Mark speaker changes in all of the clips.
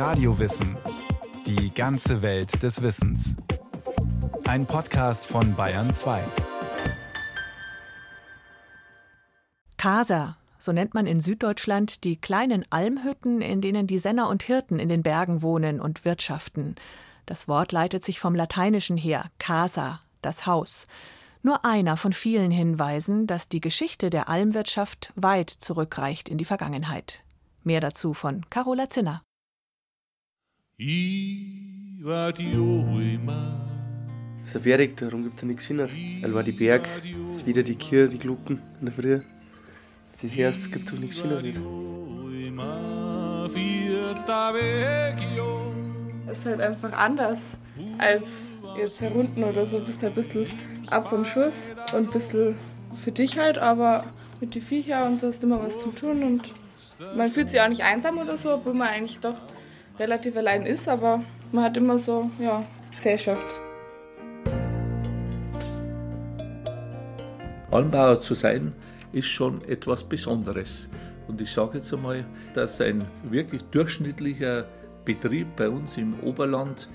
Speaker 1: Radiowissen. Die ganze Welt des Wissens. Ein Podcast von Bayern 2.
Speaker 2: Casa, so nennt man in Süddeutschland die kleinen Almhütten, in denen die Senner und Hirten in den Bergen wohnen und wirtschaften. Das Wort leitet sich vom Lateinischen her, casa, das Haus. Nur einer von vielen Hinweisen, dass die Geschichte der Almwirtschaft weit zurückreicht in die Vergangenheit. Mehr dazu von Carola Zinner.
Speaker 3: Das ist ein Berg, darum gibt es ja nichts Schöneres. Weil war die Berg, ist wieder die Kirche, die Glocken in der Früh. Das ist das gibt es auch nichts Schöneres. Nicht.
Speaker 4: Es ist halt einfach anders als jetzt herunten oder so. Du bist halt ein bisschen ab vom Schuss und ein bisschen für dich halt, aber mit den Viecher und so hast immer was zu tun und man fühlt sich auch nicht einsam oder so, obwohl man eigentlich doch relativ allein ist, aber man hat immer so, ja, Gesellschaft.
Speaker 5: Almbauer zu sein, ist schon etwas Besonderes. Und ich sage jetzt einmal, dass ein wirklich durchschnittlicher Betrieb bei uns im Oberland,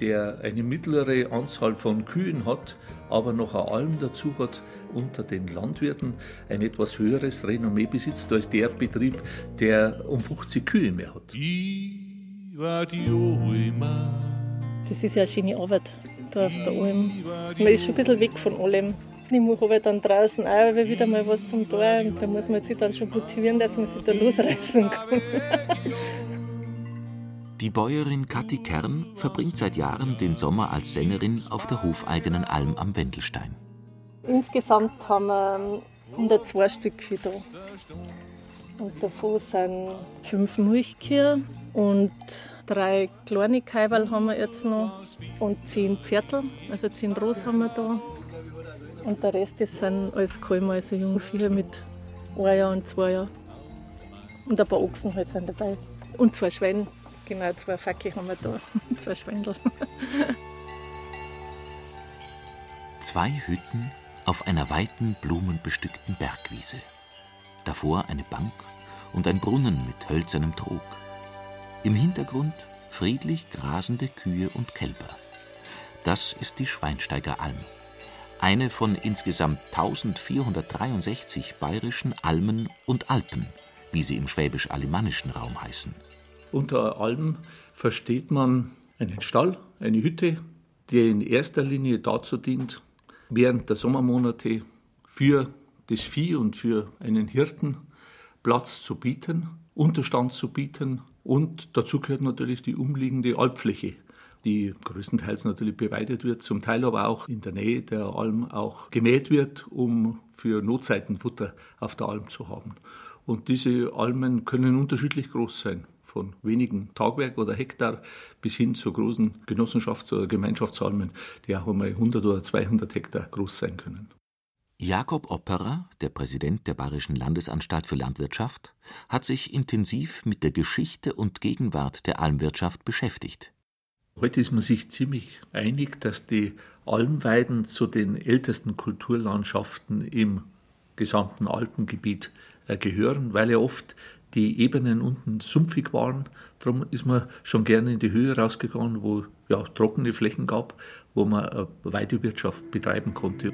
Speaker 5: der eine mittlere Anzahl von Kühen hat, aber noch eine Alm dazu hat, unter den Landwirten ein etwas höheres Renommee besitzt als der Betrieb, der um 50 Kühe mehr hat.
Speaker 6: Das ist ja eine schöne Arbeit da auf der Alm. Man ist schon ein bisschen weg von allem. Ich mache aber dann draußen auch wieder mal was zum Tor und da muss man sich dann schon motivieren, dass man sich da losreißen kann.
Speaker 7: Die Bäuerin Kathi Kern verbringt seit Jahren den Sommer als Sängerin auf der hofeigenen Alm am Wendelstein.
Speaker 6: Insgesamt haben wir 102 Stück da. Und davon sind fünf Milchkühe und drei kleine Kaiberl haben wir jetzt noch und zehn Pferdl, also zehn Ross haben wir da. Und der Rest das sind alles Kalmer, also Jungviecher mit ein Jahr und zwei Jahren. Und ein paar Ochsen halt sind dabei. Und zwei Schweine. Genau, zwei Facki haben wir da. zwei Schwendel.
Speaker 7: Zwei Hütten auf einer weiten, blumenbestückten Bergwiese. Davor eine Bank und ein Brunnen mit hölzernem Trog. Im Hintergrund friedlich grasende Kühe und Kälber. Das ist die Schweinsteiger Alm. Eine von insgesamt 1463 bayerischen Almen und Alpen, wie sie im schwäbisch-alemannischen Raum heißen.
Speaker 5: Unter Alm versteht man einen Stall, eine Hütte, die in erster Linie dazu dient, während der Sommermonate für das Vieh und für einen Hirten Platz zu bieten, Unterstand zu bieten und dazu gehört natürlich die umliegende Alpfläche, die größtenteils natürlich beweidet wird, zum Teil aber auch in der Nähe der Alm auch gemäht wird, um für Notzeiten Futter auf der Alm zu haben. Und diese Almen können unterschiedlich groß sein von wenigen Tagwerk oder Hektar bis hin zu großen Genossenschafts- oder Gemeinschaftsalmen, die auch einmal 100 oder 200 Hektar groß sein können.
Speaker 7: Jakob Opperer, der Präsident der Bayerischen Landesanstalt für Landwirtschaft, hat sich intensiv mit der Geschichte und Gegenwart der Almwirtschaft beschäftigt.
Speaker 5: Heute ist man sich ziemlich einig, dass die Almweiden zu den ältesten Kulturlandschaften im gesamten Alpengebiet äh, gehören, weil ja oft die Ebenen unten sumpfig waren. Darum ist man schon gerne in die Höhe rausgegangen, wo ja trockene Flächen gab, wo man eine Weidewirtschaft betreiben konnte.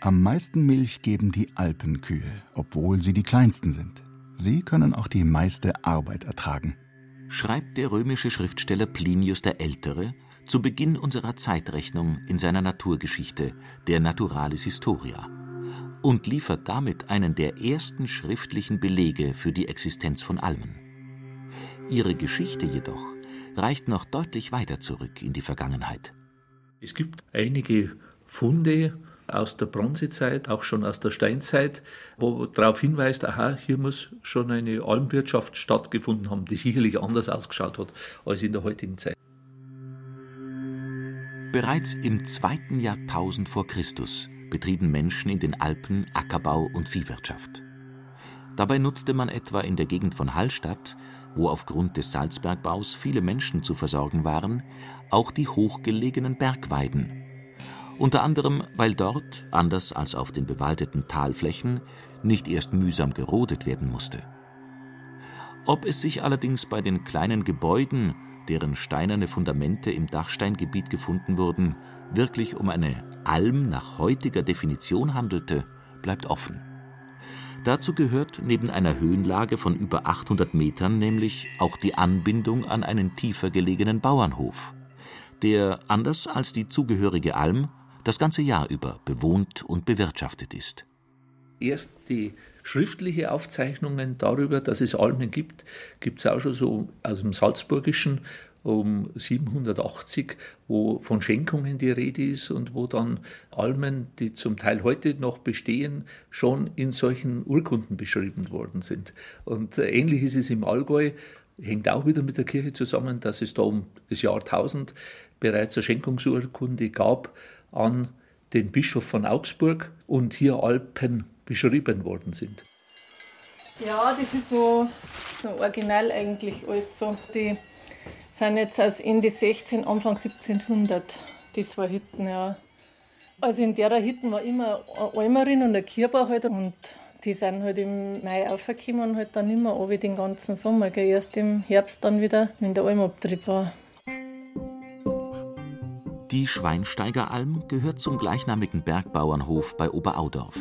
Speaker 8: Am meisten Milch geben die Alpenkühe, obwohl sie die kleinsten sind. Sie können auch die meiste Arbeit ertragen.
Speaker 7: Schreibt der römische Schriftsteller Plinius der Ältere zu Beginn unserer Zeitrechnung in seiner Naturgeschichte, der Naturalis Historia und liefert damit einen der ersten schriftlichen Belege für die Existenz von Almen. Ihre Geschichte jedoch reicht noch deutlich weiter zurück in die Vergangenheit.
Speaker 5: Es gibt einige Funde aus der Bronzezeit, auch schon aus der Steinzeit, wo darauf hinweist, aha, hier muss schon eine Almwirtschaft stattgefunden haben, die sicherlich anders ausgeschaut hat als in der heutigen Zeit.
Speaker 7: Bereits im zweiten Jahrtausend vor Christus betrieben Menschen in den Alpen Ackerbau und Viehwirtschaft. Dabei nutzte man etwa in der Gegend von Hallstatt, wo aufgrund des Salzbergbaus viele Menschen zu versorgen waren, auch die hochgelegenen Bergweiden. Unter anderem, weil dort, anders als auf den bewaldeten Talflächen, nicht erst mühsam gerodet werden musste. Ob es sich allerdings bei den kleinen Gebäuden, deren steinerne Fundamente im Dachsteingebiet gefunden wurden, wirklich um eine Alm nach heutiger Definition handelte, bleibt offen. Dazu gehört neben einer Höhenlage von über 800 Metern nämlich auch die Anbindung an einen tiefer gelegenen Bauernhof, der, anders als die zugehörige Alm, das ganze Jahr über bewohnt und bewirtschaftet ist.
Speaker 5: Erst die schriftliche Aufzeichnungen darüber, dass es Almen gibt, gibt es auch schon so aus dem Salzburgischen um 780, wo von Schenkungen die Rede ist und wo dann Almen, die zum Teil heute noch bestehen, schon in solchen Urkunden beschrieben worden sind. Und äh, ähnlich ist es im Allgäu, hängt auch wieder mit der Kirche zusammen, dass es da um das Jahr 1000 bereits eine Schenkungsurkunde gab an den Bischof von Augsburg und hier Alpen beschrieben worden sind.
Speaker 6: Ja, das ist so, so original eigentlich alles so. Die sind jetzt aus Ende 16, Anfang 1700, die zwei Hütten, ja. Also in der Hütten war immer eine Almerin und ein Kierbau halt und die sind halt im Mai aufgekommen und halt dann immer runter den ganzen Sommer, gell. erst im Herbst dann wieder, wenn der Almabtrieb war.
Speaker 7: Die Schweinsteigeralm gehört zum gleichnamigen Bergbauernhof bei Oberaudorf,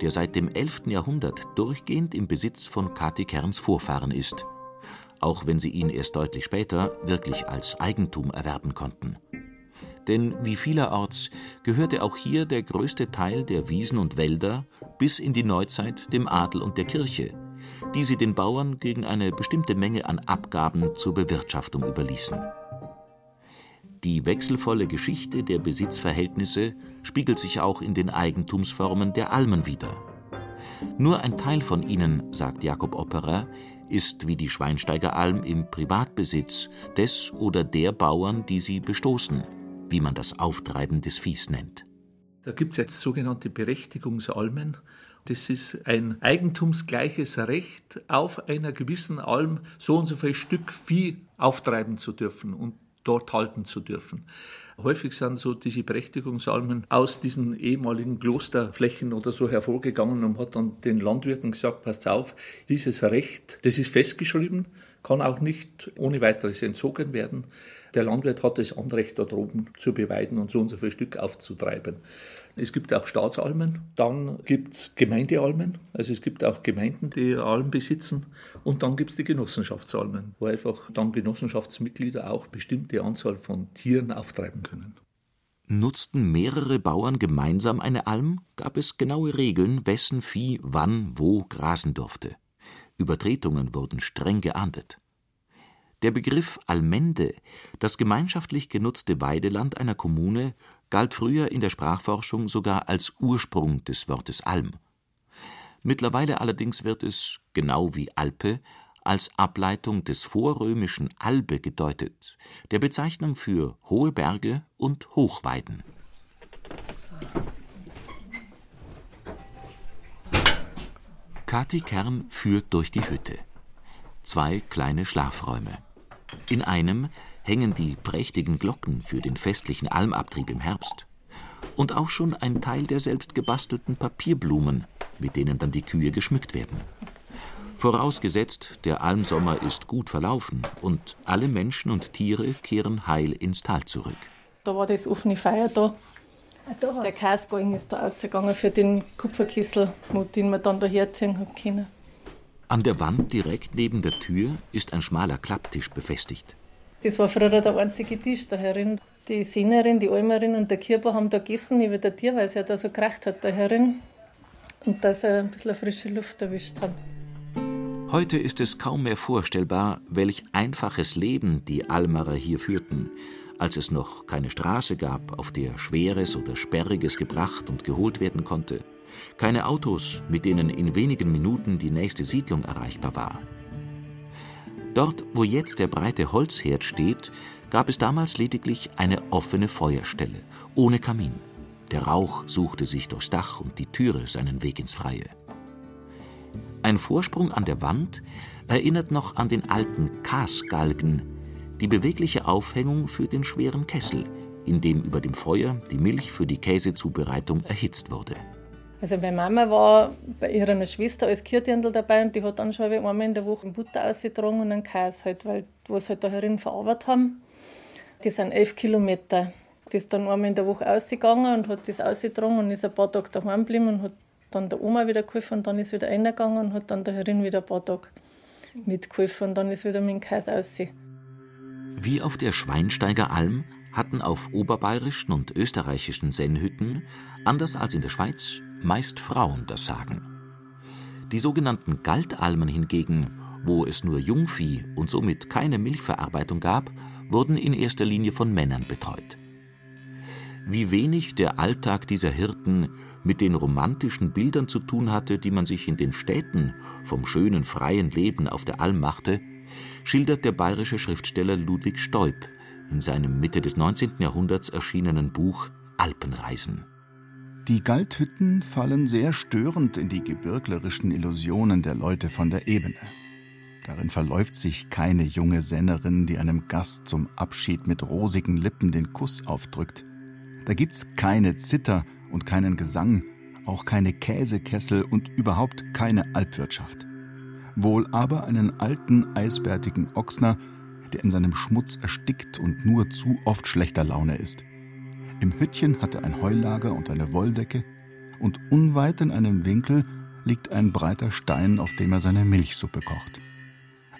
Speaker 7: der seit dem 11. Jahrhundert durchgehend im Besitz von Kati Kerns Vorfahren ist auch wenn sie ihn erst deutlich später wirklich als Eigentum erwerben konnten. Denn wie vielerorts gehörte auch hier der größte Teil der Wiesen und Wälder bis in die Neuzeit dem Adel und der Kirche, die sie den Bauern gegen eine bestimmte Menge an Abgaben zur Bewirtschaftung überließen. Die wechselvolle Geschichte der Besitzverhältnisse spiegelt sich auch in den Eigentumsformen der Almen wider. Nur ein Teil von ihnen, sagt Jakob Opperer, ist wie die Schweinsteigeralm im Privatbesitz des oder der Bauern, die sie bestoßen, wie man das Auftreiben des Viehs nennt.
Speaker 5: Da gibt es jetzt sogenannte Berechtigungsalmen. Das ist ein eigentumsgleiches Recht, auf einer gewissen Alm so und so viel Stück Vieh auftreiben zu dürfen und dort halten zu dürfen. Häufig sind so diese Berechtigungsalmen aus diesen ehemaligen Klosterflächen oder so hervorgegangen und hat dann den Landwirten gesagt, passt auf, dieses Recht, das ist festgeschrieben, kann auch nicht ohne weiteres entzogen werden. Der Landwirt hat das Anrecht, da droben zu beweiden und so und so viel Stück aufzutreiben. Es gibt auch Staatsalmen, dann gibt es Gemeindealmen, also es gibt auch Gemeinden, die Almen besitzen und dann gibt es die Genossenschaftsalmen, wo einfach dann Genossenschaftsmitglieder auch bestimmte Anzahl von Tieren auftreiben können.
Speaker 7: Nutzten mehrere Bauern gemeinsam eine Alm, gab es genaue Regeln, wessen Vieh wann wo grasen durfte. Übertretungen wurden streng geahndet. Der Begriff Almende, das gemeinschaftlich genutzte Weideland einer Kommune, galt früher in der Sprachforschung sogar als Ursprung des Wortes Alm. Mittlerweile allerdings wird es, genau wie Alpe, als Ableitung des vorrömischen Albe gedeutet, der Bezeichnung für hohe Berge und Hochweiden. Kati Kern führt durch die Hütte. Zwei kleine Schlafräume. In einem hängen die prächtigen Glocken für den festlichen Almabtrieb im Herbst. Und auch schon ein Teil der selbst gebastelten Papierblumen, mit denen dann die Kühe geschmückt werden. Vorausgesetzt, der Almsommer ist gut verlaufen und alle Menschen und Tiere kehren heil ins Tal zurück.
Speaker 6: Da war das offene Feuer da. Ah, der Kasgalgen ist da ausgegangen für den Kupferkessel, den man dann da herziehen hat können.
Speaker 7: An der Wand direkt neben der Tür ist ein schmaler Klapptisch befestigt.
Speaker 6: Das war früher der einzige Tisch da herin. Die Sehnerin, die Almerin und der Kirber haben da gegessen neben der Tür, weil es ja da so gekracht hat da herin. Und dass sie ein bisschen frische Luft erwischt haben.
Speaker 7: Heute ist es kaum mehr vorstellbar, welch einfaches Leben die Almerer hier führten, als es noch keine Straße gab, auf der Schweres oder Sperriges gebracht und geholt werden konnte, keine Autos, mit denen in wenigen Minuten die nächste Siedlung erreichbar war. Dort, wo jetzt der breite Holzherd steht, gab es damals lediglich eine offene Feuerstelle, ohne Kamin. Der Rauch suchte sich durchs Dach und die Türe seinen Weg ins Freie. Ein Vorsprung an der Wand erinnert noch an den alten Kasgalgen, die bewegliche Aufhängung für den schweren Kessel, in dem über dem Feuer die Milch für die Käsezubereitung erhitzt wurde.
Speaker 6: Also meine Mama war bei ihrer Schwester als Kirtendl dabei und die hat dann schon einmal in der Woche Butter ausgetragen und einen Käse halt, weil was halt da herin verarbeitet haben. Die sind elf Kilometer. Die ist dann einmal in der Woche ausgegangen und hat das ausgetragen und ist ein paar Tage daheim geblieben und hat dann der Oma wieder geholfen und dann ist wieder reingegangen und hat dann da herin wieder ein paar Tage mitgeholfen und dann ist wieder mit dem Käse aussehen.
Speaker 7: Wie auf der Schweinsteiger Alm hatten auf oberbayerischen und österreichischen Sennhütten, anders als in der Schweiz, meist Frauen das Sagen. Die sogenannten Galtalmen hingegen, wo es nur Jungvieh und somit keine Milchverarbeitung gab, wurden in erster Linie von Männern betreut. Wie wenig der Alltag dieser Hirten mit den romantischen Bildern zu tun hatte, die man sich in den Städten vom schönen freien Leben auf der Alm machte, schildert der bayerische Schriftsteller Ludwig Stoib in seinem Mitte des 19. Jahrhunderts erschienenen Buch Alpenreisen.
Speaker 8: Die Galthütten fallen sehr störend in die gebirglerischen Illusionen der Leute von der Ebene. Darin verläuft sich keine junge Sennerin, die einem Gast zum Abschied mit rosigen Lippen den Kuss aufdrückt. Da gibt's keine Zither und keinen Gesang, auch keine Käsekessel und überhaupt keine Alpwirtschaft. Wohl aber einen alten, eisbärtigen Ochsner, der in seinem Schmutz erstickt und nur zu oft schlechter Laune ist. Im Hüttchen hat er ein Heulager und eine Wolldecke, und unweit in einem Winkel liegt ein breiter Stein, auf dem er seine Milchsuppe kocht.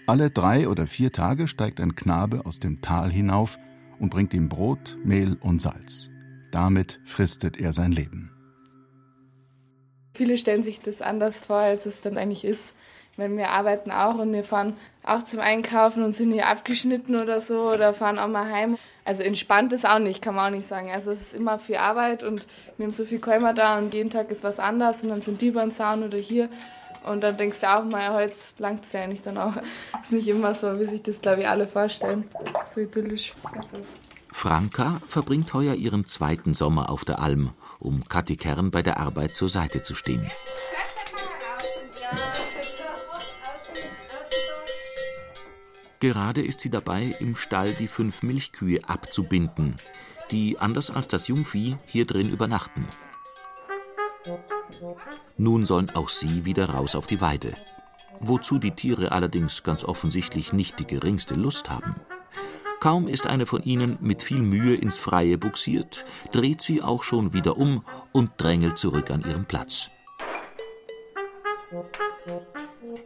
Speaker 8: Alle drei oder vier Tage steigt ein Knabe aus dem Tal hinauf und bringt ihm Brot, Mehl und Salz. Damit fristet er sein Leben.
Speaker 4: Viele stellen sich das anders vor, als es dann eigentlich ist. Wenn wir arbeiten auch und wir fahren auch zum Einkaufen und sind hier abgeschnitten oder so oder fahren auch mal heim. Also entspannt ist auch nicht, kann man auch nicht sagen. Also es ist immer viel Arbeit und wir haben so viel Käumer da und jeden Tag ist was anders und dann sind die beim Zaun oder hier. Und dann denkst du auch mal, heute langt es ja nicht dann auch. Ist nicht immer so, wie sich das, glaube ich, alle vorstellen. So idyllisch. Also.
Speaker 7: Franka verbringt heuer ihren zweiten Sommer auf der Alm, um Kathi Kern bei der Arbeit zur Seite zu stehen. Gerade ist sie dabei, im Stall die fünf Milchkühe abzubinden, die, anders als das Jungvieh, hier drin übernachten. Nun sollen auch sie wieder raus auf die Weide, wozu die Tiere allerdings ganz offensichtlich nicht die geringste Lust haben. Kaum ist eine von ihnen mit viel Mühe ins Freie buxiert, dreht sie auch schon wieder um und drängelt zurück an ihren Platz.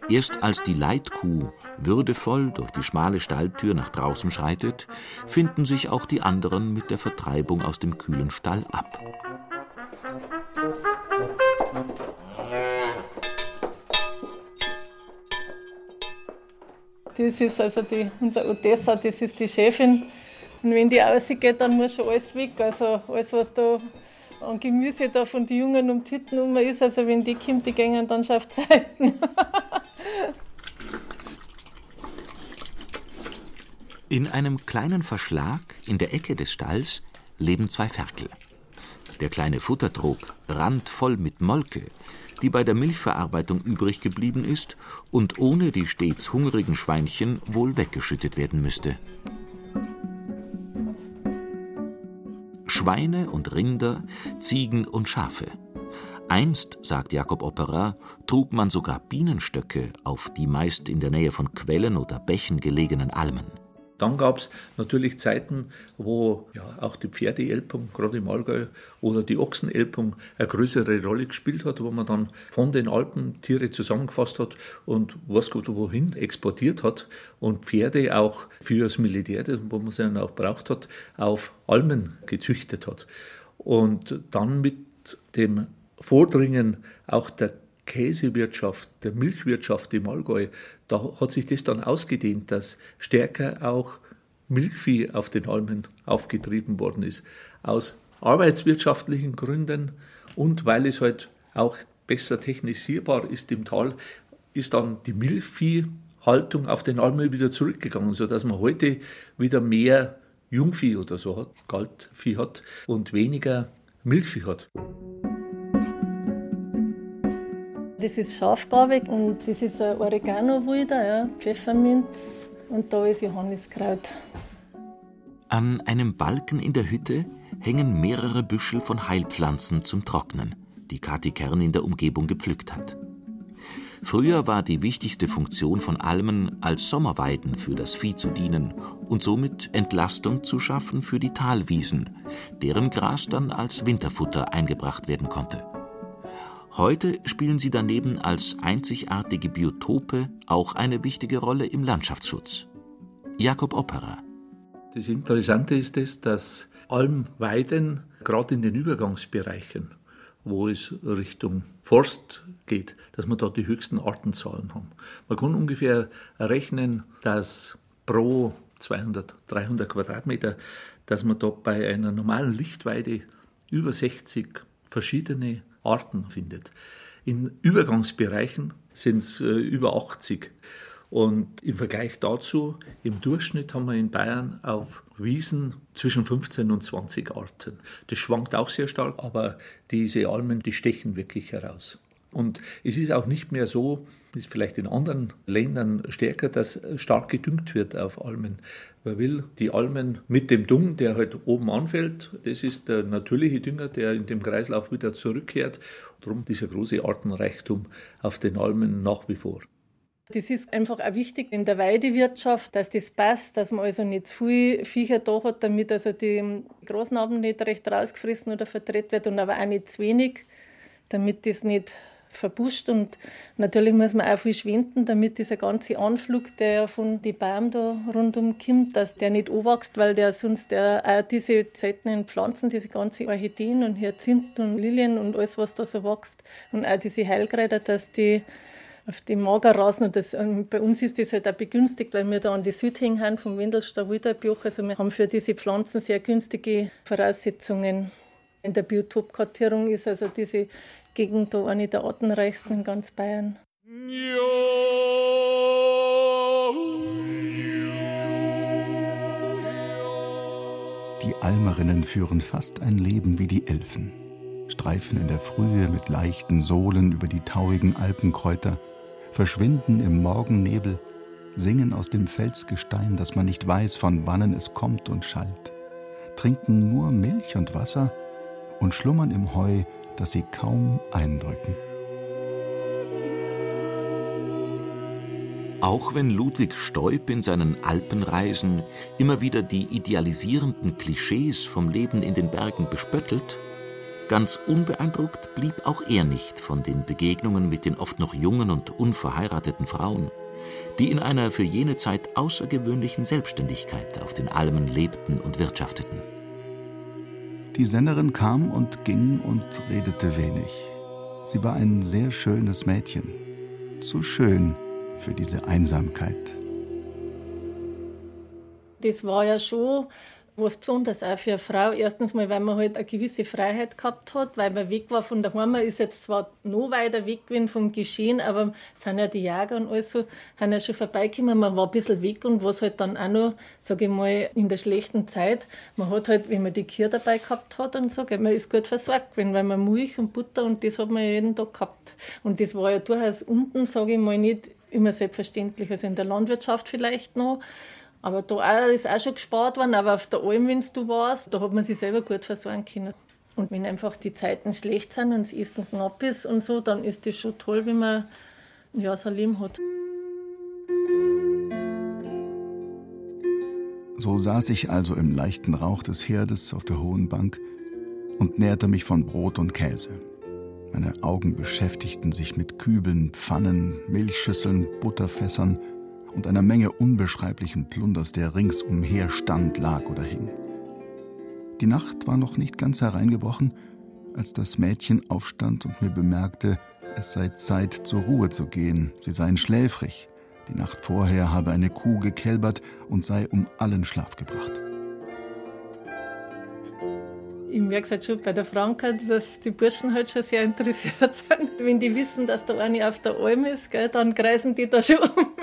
Speaker 7: Erst als die Leitkuh würdevoll durch die schmale Stalltür nach draußen schreitet, finden sich auch die anderen mit der Vertreibung aus dem kühlen Stall ab.
Speaker 6: Das ist also die, unser Odessa, das ist die Chefin. Und wenn die rausgeht, dann muss schon alles weg. Also alles, was da an Gemüse da von den Jungen um Titten um ist, also wenn die kommt, die gehen dann schon auf Zeiten.
Speaker 7: In einem kleinen Verschlag in der Ecke des Stalls leben zwei Ferkel. Der kleine Futtertrog randvoll mit Molke, die bei der Milchverarbeitung übrig geblieben ist und ohne die stets hungrigen Schweinchen wohl weggeschüttet werden müsste. Schweine und Rinder, Ziegen und Schafe. Einst, sagt Jakob Opperer, trug man sogar Bienenstöcke auf die meist in der Nähe von Quellen oder Bächen gelegenen Almen.
Speaker 5: Dann gab es natürlich Zeiten, wo ja, auch die Pferdeelpung, gerade im Allgäu, oder die Ochsenelpung eine größere Rolle gespielt hat, wo man dann von den Alpen Tiere zusammengefasst hat und was Gott wohin exportiert hat und Pferde auch für das Militär, wo man sie dann auch braucht hat, auf Almen gezüchtet hat. Und dann mit dem Vordringen auch der Käsewirtschaft, der Milchwirtschaft im Allgäu, da hat sich das dann ausgedehnt, dass stärker auch Milchvieh auf den Almen aufgetrieben worden ist. Aus arbeitswirtschaftlichen Gründen und weil es halt auch besser technisierbar ist im Tal, ist dann die Milchviehhaltung auf den Almen wieder zurückgegangen, sodass man heute wieder mehr Jungvieh oder so hat, Galtvieh hat und weniger Milchvieh hat.
Speaker 6: Das ist scharfgarbig und das ist ein Oregano-Wilder, ja, Pfefferminz und da ist Johanniskraut.
Speaker 7: An einem Balken in der Hütte hängen mehrere Büschel von Heilpflanzen zum Trocknen. die Kati Kern in der Umgebung gepflückt hat. Früher war die wichtigste Funktion von Almen, als Sommerweiden für das Vieh zu dienen und somit Entlastung zu schaffen für die Talwiesen, deren Gras dann als Winterfutter eingebracht werden konnte. Heute spielen sie daneben als einzigartige Biotope auch eine wichtige Rolle im Landschaftsschutz. Jakob Opera.
Speaker 5: Das Interessante ist es, dass Almweiden gerade in den Übergangsbereichen wo es Richtung Forst geht, dass wir da die höchsten Artenzahlen haben. Man kann ungefähr rechnen, dass pro 200, 300 Quadratmeter, dass man da bei einer normalen Lichtweide über 60 verschiedene Arten findet. In Übergangsbereichen sind es äh, über 80. Und im Vergleich dazu, im Durchschnitt haben wir in Bayern auf Wiesen zwischen 15 und 20 Arten. Das schwankt auch sehr stark, aber diese Almen, die stechen wirklich heraus. Und es ist auch nicht mehr so, es vielleicht in anderen Ländern stärker, dass stark gedüngt wird auf Almen. Man will die Almen mit dem Dung, der halt oben anfällt, das ist der natürliche Dünger, der in dem Kreislauf wieder zurückkehrt. Darum dieser große Artenreichtum auf den Almen nach wie vor.
Speaker 6: Das ist einfach auch wichtig in der Weidewirtschaft, dass das passt, dass man also nicht zu viel Viecher da hat, damit also die Grasnarben nicht recht rausgefressen oder verdreht wird und aber auch nicht zu wenig, damit das nicht verbuscht und natürlich muss man auch viel schwinden, damit dieser ganze Anflug, der von den Bäumen da rundum kommt, dass der nicht anwächst, weil der sonst der, auch diese seltenen Pflanzen, diese ganzen Orchideen und Hyazinthen und Lilien und alles, was da so wächst und auch diese Heilkräuter, dass die auf die Mager raus. Und das, und bei uns ist das halt auch begünstigt, weil wir da an die Südhänge haben vom Wendelster Wildalbjoch. Also wir haben für diese Pflanzen sehr günstige Voraussetzungen. In der Biotopkartierung ist also diese Gegend da eine der artenreichsten in ganz Bayern.
Speaker 8: Die Almerinnen führen fast ein Leben wie die Elfen streifen in der Frühe mit leichten Sohlen über die tauigen Alpenkräuter verschwinden im Morgennebel, singen aus dem Felsgestein, dass man nicht weiß, von wannen es kommt und schallt, trinken nur Milch und Wasser und schlummern im Heu, das sie kaum eindrücken.
Speaker 7: Auch wenn Ludwig Stoib in seinen Alpenreisen immer wieder die idealisierenden Klischees vom Leben in den Bergen bespöttelt, Ganz unbeeindruckt blieb auch er nicht von den Begegnungen mit den oft noch jungen und unverheirateten Frauen, die in einer für jene Zeit außergewöhnlichen Selbstständigkeit auf den Almen lebten und wirtschafteten.
Speaker 8: Die Sennerin kam und ging und redete wenig. Sie war ein sehr schönes Mädchen, zu schön für diese Einsamkeit.
Speaker 6: Das war ja schon was besonders auch für eine Frau. Erstens mal, weil man halt eine gewisse Freiheit gehabt hat, weil man weg war von der Heimat, ist jetzt zwar noch weiter weg gewesen vom Geschehen, aber sind ja die Jäger und alles so, haben ja schon vorbeigekommen. Man war ein bisschen weg und was halt dann auch noch, sage ich mal, in der schlechten Zeit, man hat halt, wenn man die Kühe dabei gehabt hat und so, man ist gut versorgt gewesen, weil man Milch und Butter und das hat man ja jeden Tag gehabt. Und das war ja durchaus unten, sage ich mal, nicht immer selbstverständlich, also in der Landwirtschaft vielleicht noch, aber da ist auch schon gespart worden, aber auf der Alm, wenn du warst, da hat man sich selber gut versorgen können. Und wenn einfach die Zeiten schlecht sind und das Essen knapp ist und so, dann ist das schon toll, wenn man ja, sein Leben hat.
Speaker 8: So saß ich also im leichten Rauch des Herdes auf der hohen Bank und nährte mich von Brot und Käse. Meine Augen beschäftigten sich mit Kübeln, Pfannen, Milchschüsseln, Butterfässern und einer Menge unbeschreiblichen Plunders, der ringsumher stand, lag oder hing. Die Nacht war noch nicht ganz hereingebrochen, als das Mädchen aufstand und mir bemerkte, es sei Zeit, zur Ruhe zu gehen, sie seien schläfrig, die Nacht vorher habe eine Kuh gekälbert und sei um allen Schlaf gebracht
Speaker 6: ich merke es halt schon bei der Franka, dass die Burschen halt schon sehr interessiert sind. Wenn die wissen, dass da eine auf der Alm ist, gell, dann kreisen die da schon um.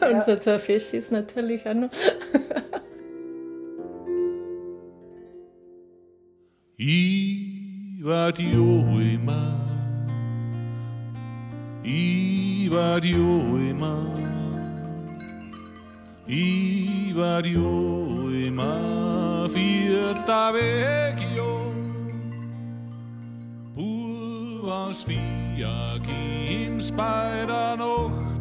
Speaker 6: Ja. Und so ein Fisch ist natürlich auch noch. Iva die Oima, Iva die Oima, Iva die Oima, Fiat vecchio, pur
Speaker 9: aus vier ging's bei der Nacht.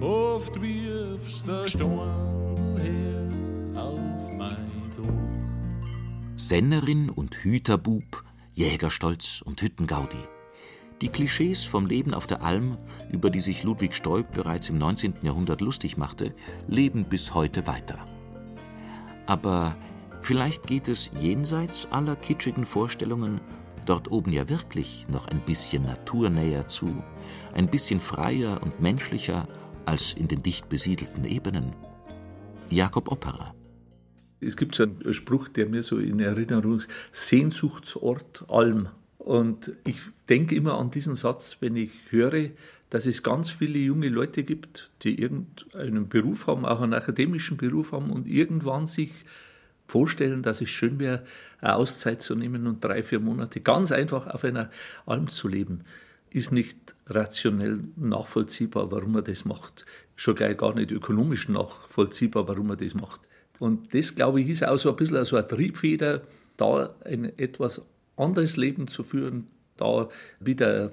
Speaker 9: Oft wirfst der Stundel her auf mein Dach.
Speaker 7: Sennerin und Hüterbub, Jägerstolz und Hüttengaudi. Die Klischees vom Leben auf der Alm, über die sich Ludwig Stoib bereits im 19. Jahrhundert lustig machte, leben bis heute weiter. Aber vielleicht geht es jenseits aller kitschigen Vorstellungen dort oben ja wirklich noch ein bisschen naturnäher zu, ein bisschen freier und menschlicher als in den dicht besiedelten Ebenen. Jakob Opera.
Speaker 5: Es gibt so einen Spruch, der mir so in Erinnerung ist: Sehnsuchtsort Alm. Und ich denke immer an diesen Satz, wenn ich höre, dass es ganz viele junge Leute gibt, die irgendeinen Beruf haben, auch einen akademischen Beruf haben und irgendwann sich vorstellen, dass es schön wäre, eine Auszeit zu nehmen und drei, vier Monate ganz einfach auf einer Alm zu leben. Ist nicht rationell nachvollziehbar, warum man das macht. Schon gleich gar nicht ökonomisch nachvollziehbar, warum man das macht. Und das, glaube ich, ist auch so ein bisschen so eine Triebfeder, da ein etwas anderes Leben zu führen, da wieder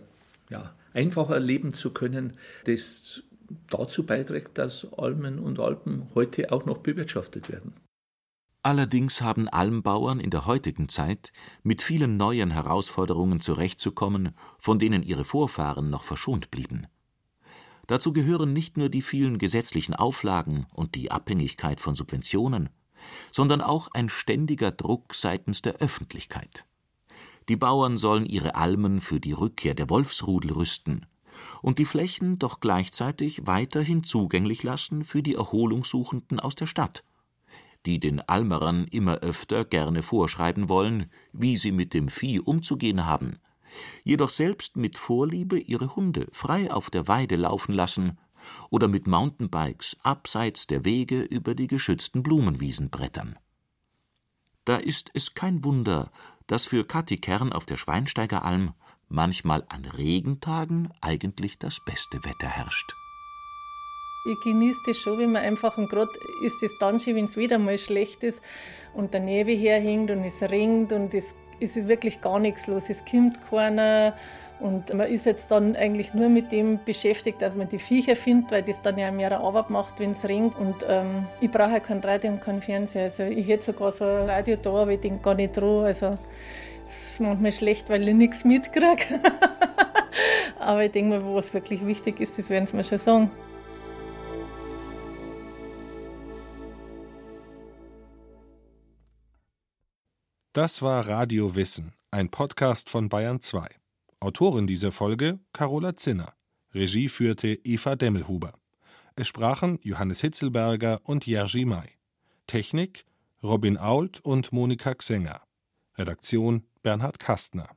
Speaker 5: ja, einfacher leben zu können, das dazu beiträgt, dass Almen und Alpen heute auch noch bewirtschaftet werden.
Speaker 7: Allerdings haben Almbauern in der heutigen Zeit mit vielen neuen Herausforderungen zurechtzukommen, von denen ihre Vorfahren noch verschont blieben. Dazu gehören nicht nur die vielen gesetzlichen Auflagen und die Abhängigkeit von Subventionen, sondern auch ein ständiger Druck seitens der Öffentlichkeit. Die Bauern sollen ihre Almen für die Rückkehr der Wolfsrudel rüsten und die Flächen doch gleichzeitig weiterhin zugänglich lassen für die Erholungssuchenden aus der Stadt, die den Almerern immer öfter gerne vorschreiben wollen, wie sie mit dem Vieh umzugehen haben, jedoch selbst mit Vorliebe ihre Hunde frei auf der Weide laufen lassen oder mit Mountainbikes abseits der Wege über die geschützten Blumenwiesen brettern. Da ist es kein Wunder, dass für Kathi Kern auf der Schweinsteigeralm manchmal an Regentagen eigentlich das beste Wetter herrscht.
Speaker 6: Ich genieße das schon, wenn man einfach, und gerade ist es dann schon, wenn es wieder mal schlecht ist und der Nebel herhängt und es regnet und es, ist wirklich gar nichts los, es kommt keiner und man ist jetzt dann eigentlich nur mit dem beschäftigt, dass man die Viecher findet, weil das dann ja mehr Arbeit macht, wenn es regnet. Und ähm, ich brauche ja kein Radio und kein Fernseher. Also ich hätte sogar so ein Radio da, aber ich denke gar nicht dran. Also es ist manchmal schlecht, weil ich nichts mitkriege. aber ich denke mal, was wirklich wichtig ist, das werden sie mir schon sagen.
Speaker 10: Das war Radio Wissen, ein Podcast von Bayern 2. Autorin dieser Folge Carola Zinner. Regie führte Eva Demmelhuber. Es sprachen Johannes Hitzelberger und Jerzy May. Technik Robin Ault und Monika Xenger. Redaktion Bernhard Kastner